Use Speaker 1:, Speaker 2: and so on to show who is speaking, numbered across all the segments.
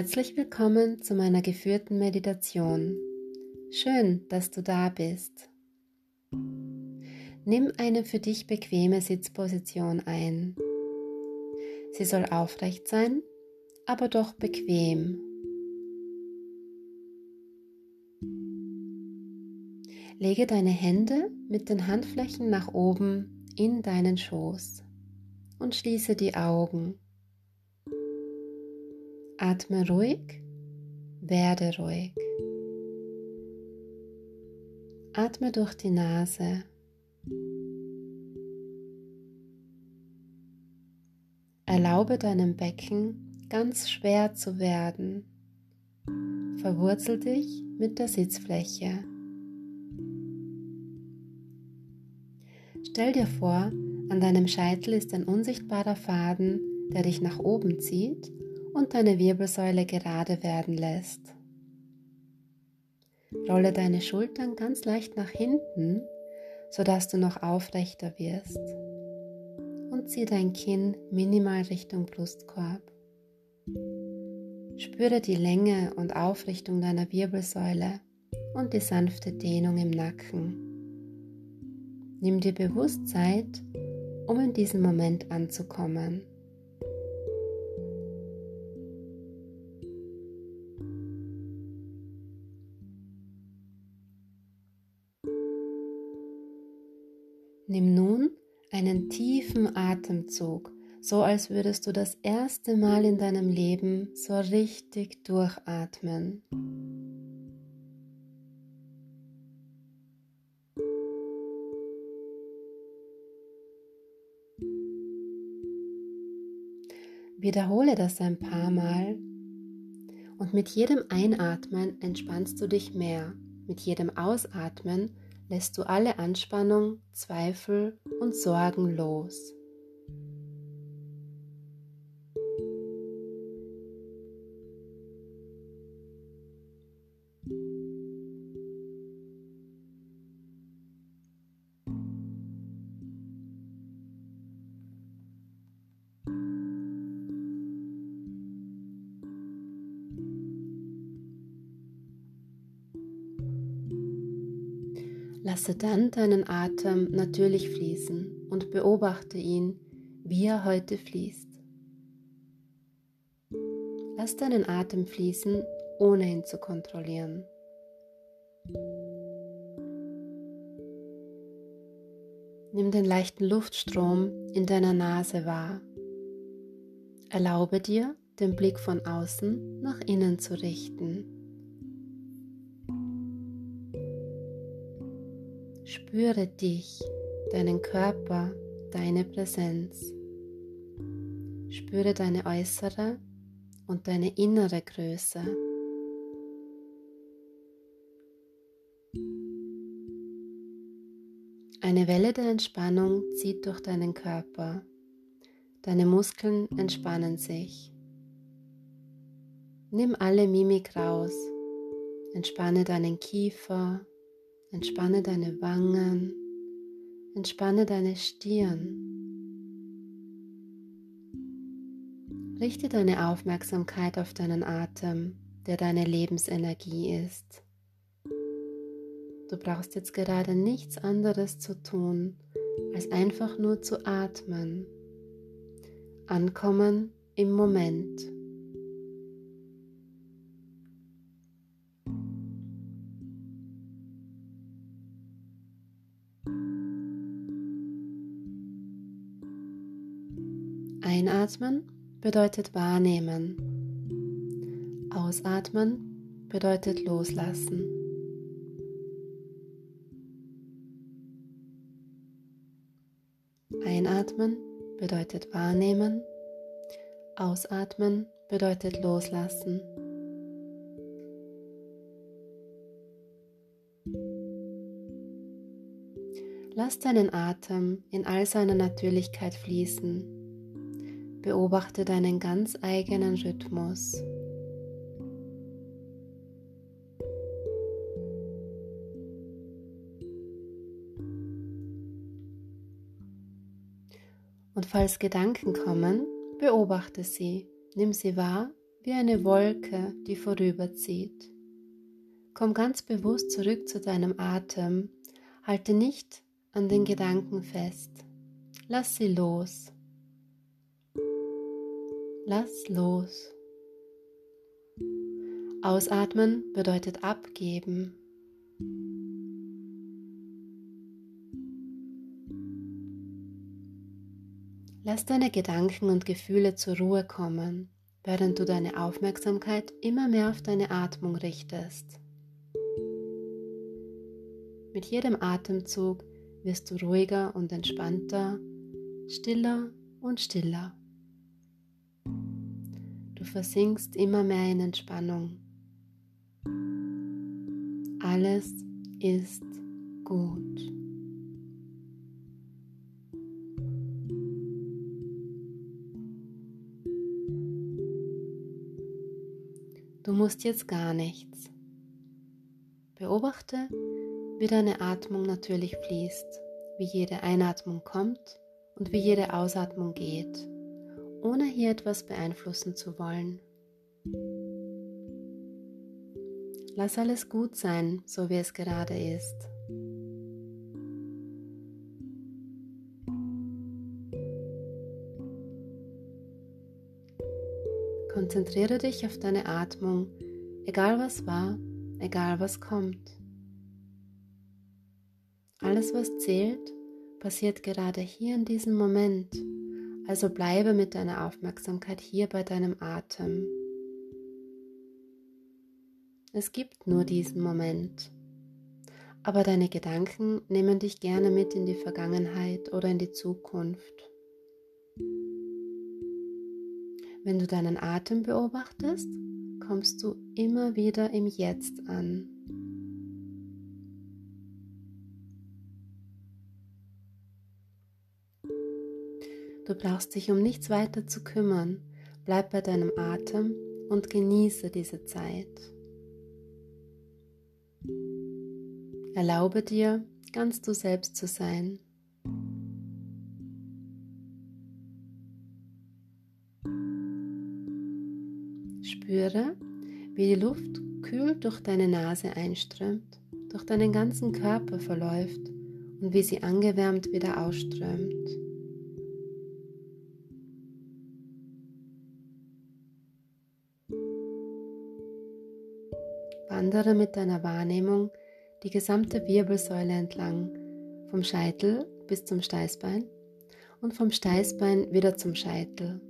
Speaker 1: Herzlich willkommen zu meiner geführten Meditation. Schön, dass du da bist. Nimm eine für dich bequeme Sitzposition ein. Sie soll aufrecht sein, aber doch bequem. Lege deine Hände mit den Handflächen nach oben in deinen Schoß und schließe die Augen. Atme ruhig, werde ruhig. Atme durch die Nase. Erlaube deinem Becken ganz schwer zu werden. Verwurzel dich mit der Sitzfläche. Stell dir vor, an deinem Scheitel ist ein unsichtbarer Faden, der dich nach oben zieht und deine Wirbelsäule gerade werden lässt. Rolle deine Schultern ganz leicht nach hinten, sodass du noch aufrechter wirst. Und zieh dein Kinn minimal Richtung Brustkorb. Spüre die Länge und Aufrichtung deiner Wirbelsäule und die sanfte Dehnung im Nacken. Nimm dir bewusst Zeit, um in diesem Moment anzukommen. Nimm nun einen tiefen Atemzug, so als würdest du das erste Mal in deinem Leben so richtig durchatmen. Wiederhole das ein paar Mal und mit jedem Einatmen entspannst du dich mehr. Mit jedem Ausatmen lässt du alle Anspannung, Zweifel und Sorgen los. Lasse dann deinen Atem natürlich fließen und beobachte ihn, wie er heute fließt. Lass deinen Atem fließen, ohne ihn zu kontrollieren. Nimm den leichten Luftstrom in deiner Nase wahr. Erlaube dir, den Blick von außen nach innen zu richten. Spüre dich, deinen Körper, deine Präsenz. Spüre deine äußere und deine innere Größe. Eine Welle der Entspannung zieht durch deinen Körper. Deine Muskeln entspannen sich. Nimm alle Mimik raus. Entspanne deinen Kiefer, Entspanne deine Wangen, entspanne deine Stirn. Richte deine Aufmerksamkeit auf deinen Atem, der deine Lebensenergie ist. Du brauchst jetzt gerade nichts anderes zu tun, als einfach nur zu atmen. Ankommen im Moment. Einatmen bedeutet wahrnehmen. Ausatmen bedeutet loslassen. Einatmen bedeutet wahrnehmen. Ausatmen bedeutet loslassen. Lass deinen Atem in all seiner Natürlichkeit fließen Beobachte deinen ganz eigenen Rhythmus. Und falls Gedanken kommen, beobachte sie, nimm sie wahr, wie eine Wolke, die vorüberzieht. Komm ganz bewusst zurück zu deinem Atem, halte nicht an den Gedanken fest, lass sie los. Lass los. Ausatmen bedeutet abgeben. Lass deine Gedanken und Gefühle zur Ruhe kommen, während du deine Aufmerksamkeit immer mehr auf deine Atmung richtest. Mit jedem Atemzug wirst du ruhiger und entspannter, stiller und stiller. Du versinkst immer mehr in Entspannung. Alles ist gut. Du musst jetzt gar nichts. Beobachte, wie deine Atmung natürlich fließt, wie jede Einatmung kommt und wie jede Ausatmung geht, ohne hier etwas beeinflussen zu wollen. Lass alles gut sein, so wie es gerade ist. Konzentriere dich auf deine Atmung, egal was war, egal was kommt. Alles, was zählt, passiert gerade hier in diesem Moment, also bleibe mit deiner Aufmerksamkeit hier bei deinem Atem. Es gibt nur diesen Moment. Aber deine Gedanken nehmen dich gerne mit in die Vergangenheit oder in die Zukunft. Wenn du deinen Atem beobachtest, kommst du immer wieder im Jetzt an. Du brauchst dich um nichts weiter zu kümmern. Bleib bei deinem Atem und genieße diese Zeit. Erlaube dir, ganz du selbst zu sein. Spüre, wie die Luft kühl durch deine Nase einströmt, durch deinen ganzen Körper verläuft und wie sie angewärmt wieder ausströmt. Wandere mit deiner Wahrnehmung die gesamte Wirbelsäule entlang, vom Scheitel bis zum Steißbein und vom Steißbein wieder zum Scheitel.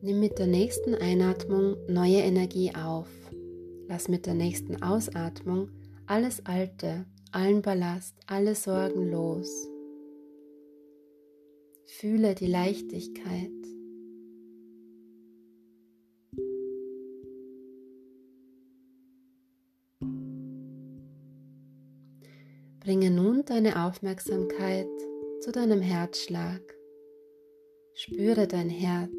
Speaker 1: Nimm mit der nächsten Einatmung neue Energie auf. Lass mit der nächsten Ausatmung alles Alte, allen Ballast, alle Sorgen los. Fühle die Leichtigkeit. Bringe nun deine Aufmerksamkeit zu deinem Herzschlag. Spüre dein Herz.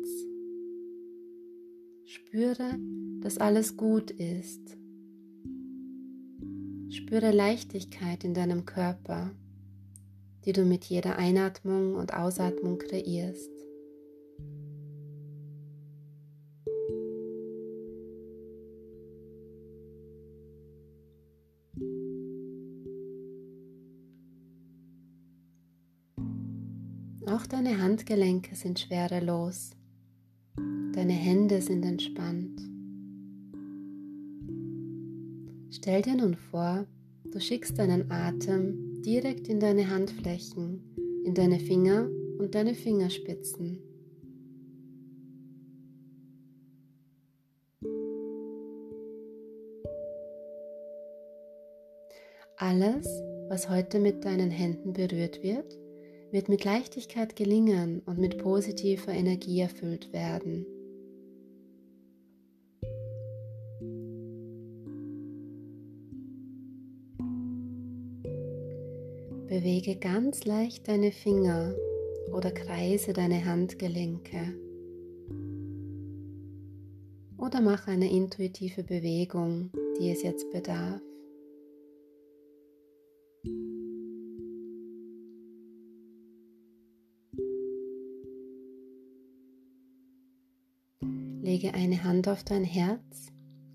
Speaker 1: Spüre, dass alles gut ist. Spüre Leichtigkeit in deinem Körper die du mit jeder Einatmung und Ausatmung kreierst. Auch deine Handgelenke sind schwerelos. Deine Hände sind entspannt. Stell dir nun vor, du schickst deinen Atem direkt in deine Handflächen, in deine Finger und deine Fingerspitzen. Alles, was heute mit deinen Händen berührt wird, wird mit Leichtigkeit gelingen und mit positiver Energie erfüllt werden. Bewege ganz leicht deine Finger oder kreise deine Handgelenke. Oder mach eine intuitive Bewegung, die es jetzt bedarf. Lege eine Hand auf dein Herz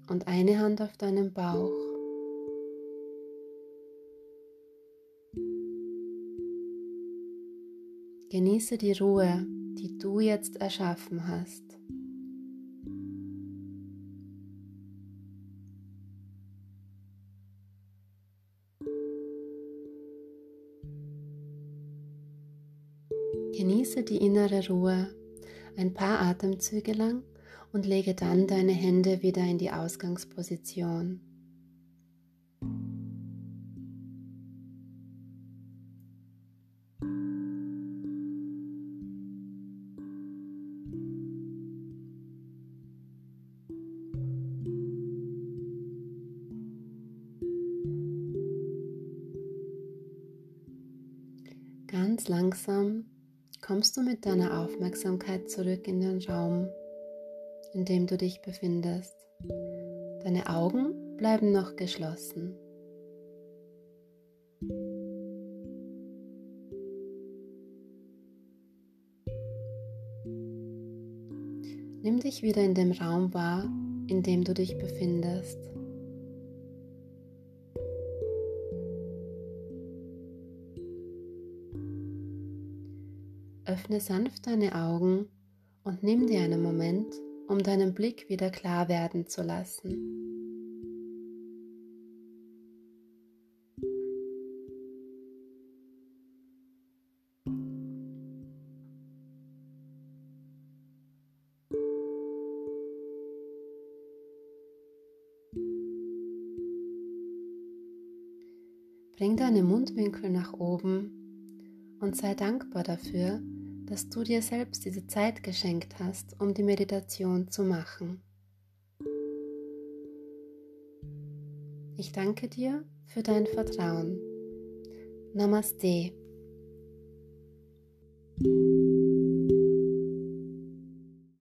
Speaker 1: und eine Hand auf deinen Bauch. Genieße die Ruhe, die du jetzt erschaffen hast. Genieße die innere Ruhe ein paar Atemzüge lang und lege dann deine Hände wieder in die Ausgangsposition. Ganz langsam kommst du mit deiner Aufmerksamkeit zurück in den Raum, in dem du dich befindest. Deine Augen bleiben noch geschlossen. Nimm dich wieder in dem Raum wahr, in dem du dich befindest. Öffne sanft deine Augen und nimm dir einen Moment, um deinen Blick wieder klar werden zu lassen. Bring deine Mundwinkel nach oben und sei dankbar dafür, dass du dir selbst diese Zeit geschenkt hast, um die Meditation zu machen. Ich danke dir für dein Vertrauen. Namaste.